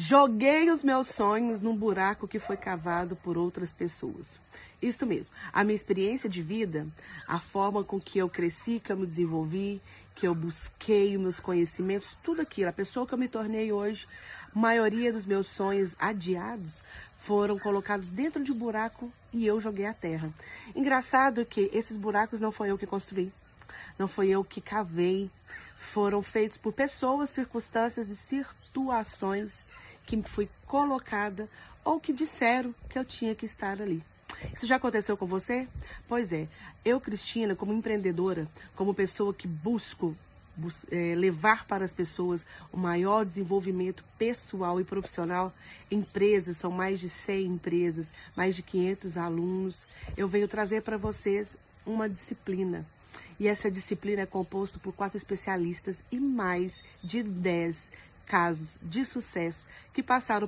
Joguei os meus sonhos num buraco que foi cavado por outras pessoas. Isso mesmo. A minha experiência de vida, a forma com que eu cresci, que eu me desenvolvi, que eu busquei os meus conhecimentos, tudo aquilo, a pessoa que eu me tornei hoje, maioria dos meus sonhos adiados foram colocados dentro de um buraco e eu joguei a terra. Engraçado que esses buracos não foi eu que construí, não foi eu que cavei, foram feitos por pessoas, circunstâncias e situações que fui colocada ou que disseram que eu tinha que estar ali. Isso já aconteceu com você? Pois é, eu, Cristina, como empreendedora, como pessoa que busco bus é, levar para as pessoas o maior desenvolvimento pessoal e profissional, empresas, são mais de 100 empresas, mais de 500 alunos, eu venho trazer para vocês uma disciplina. E essa disciplina é composta por quatro especialistas e mais de 10 casos de sucesso que passaram